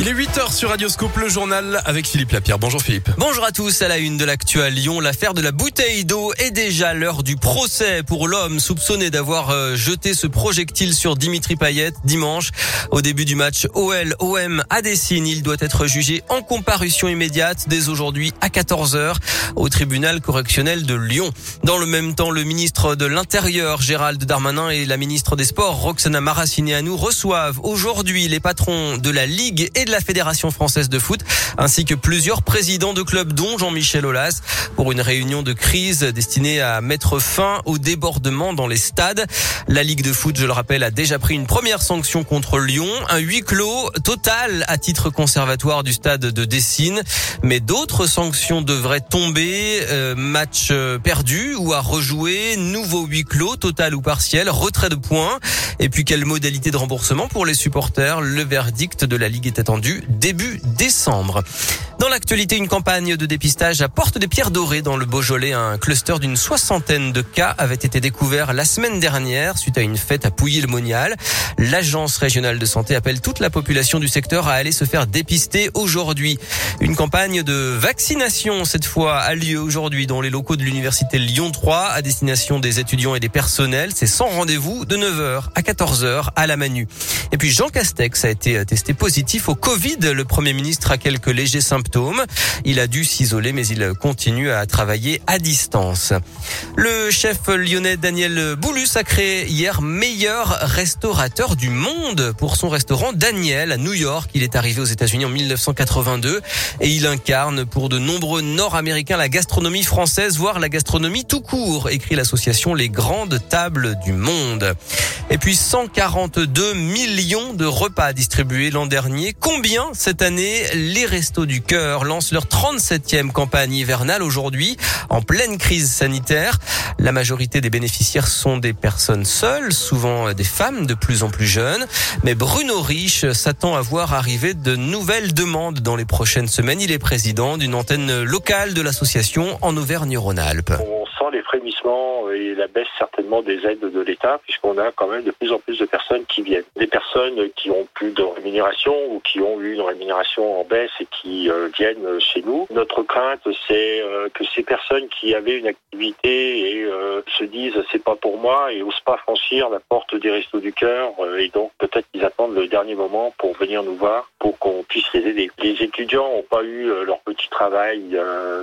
Il est 8h sur Radioscope, le journal avec Philippe Lapierre. Bonjour Philippe. Bonjour à tous. À la une de l'actu à Lyon, l'affaire de la bouteille d'eau est déjà l'heure du procès pour l'homme soupçonné d'avoir euh, jeté ce projectile sur Dimitri Payet dimanche. Au début du match OL-OM à Dessine, il doit être jugé en comparution immédiate dès aujourd'hui à 14h au tribunal correctionnel de Lyon. Dans le même temps, le ministre de l'Intérieur, Gérald Darmanin, et la ministre des Sports, Roxana Maracineanu, reçoivent aujourd'hui les patrons de la Ligue et la Fédération française de foot, ainsi que plusieurs présidents de clubs, dont Jean-Michel Aulas, pour une réunion de crise destinée à mettre fin au débordement dans les stades. La Ligue de foot, je le rappelle, a déjà pris une première sanction contre Lyon, un huis clos total à titre conservatoire du stade de Dessine, mais d'autres sanctions devraient tomber, euh, match euh, perdu ou à rejouer, nouveau huis clos total ou partiel, retrait de points, et puis quelle modalité de remboursement pour les supporters? Le verdict de la Ligue est attendu début décembre. Dans l'actualité, une campagne de dépistage à Porte des Pierres Dorées dans le Beaujolais. Un cluster d'une soixantaine de cas avait été découvert la semaine dernière suite à une fête à Pouilly-le-Monial. L'agence régionale de santé appelle toute la population du secteur à aller se faire dépister aujourd'hui. Une campagne de vaccination cette fois a lieu aujourd'hui dans les locaux de l'université Lyon 3 à destination des étudiants et des personnels. C'est sans rendez-vous de 9h à 14h à la Manu. Et puis Jean Castex a été testé positif au Covid. Le Premier ministre a quelques légers symptômes il a dû s'isoler, mais il continue à travailler à distance. Le chef lyonnais Daniel Boulus a créé hier meilleur restaurateur du monde pour son restaurant Daniel à New York. Il est arrivé aux États-Unis en 1982 et il incarne pour de nombreux Nord-Américains la gastronomie française, voire la gastronomie tout court, écrit l'association Les Grandes Tables du Monde. Et puis 142 millions de repas distribués l'an dernier. Combien cette année les restos du cœur lance leur 37e campagne hivernale aujourd'hui en pleine crise sanitaire. La majorité des bénéficiaires sont des personnes seules, souvent des femmes de plus en plus jeunes. Mais Bruno Rich s'attend à voir arriver de nouvelles demandes dans les prochaines semaines. Il est président d'une antenne locale de l'association en Auvergne-Rhône-Alpes frémissements et la baisse certainement des aides de l'État, puisqu'on a quand même de plus en plus de personnes qui viennent. Des personnes qui ont plus de rémunération ou qui ont eu une rémunération en baisse et qui euh, viennent chez nous. Notre crainte, c'est euh, que ces personnes qui avaient une activité et euh, se disent c'est pas pour moi et osent pas franchir la porte des restos du cœur et donc peut-être qu'ils attendent le dernier moment pour venir nous voir pour qu'on puisse les aider. Les étudiants n'ont pas eu leur petit travail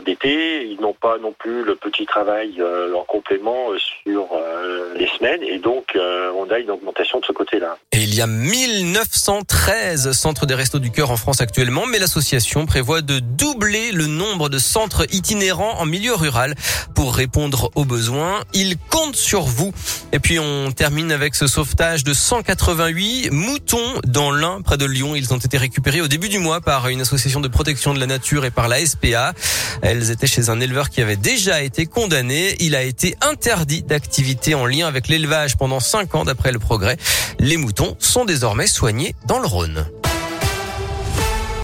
d'été, ils n'ont pas non plus le petit travail euh, en complément euh, sur euh, les semaines et donc on a une augmentation de ce côté-là. Et il y a 1913 centres des restos du cœur en France actuellement, mais l'association prévoit de doubler le nombre de centres itinérants en milieu rural pour répondre aux besoins. Il compte sur vous. Et puis on termine avec ce sauvetage de 188 moutons dans l'Ain, près de Lyon. Ils ont été récupérés au début du mois par une association de protection de la nature et par la SPA. Elles étaient chez un éleveur qui avait déjà été condamné il a été interdit d'activité en lien avec l'élevage pendant 5 ans d'après le progrès. Les moutons sont désormais soignés dans le Rhône.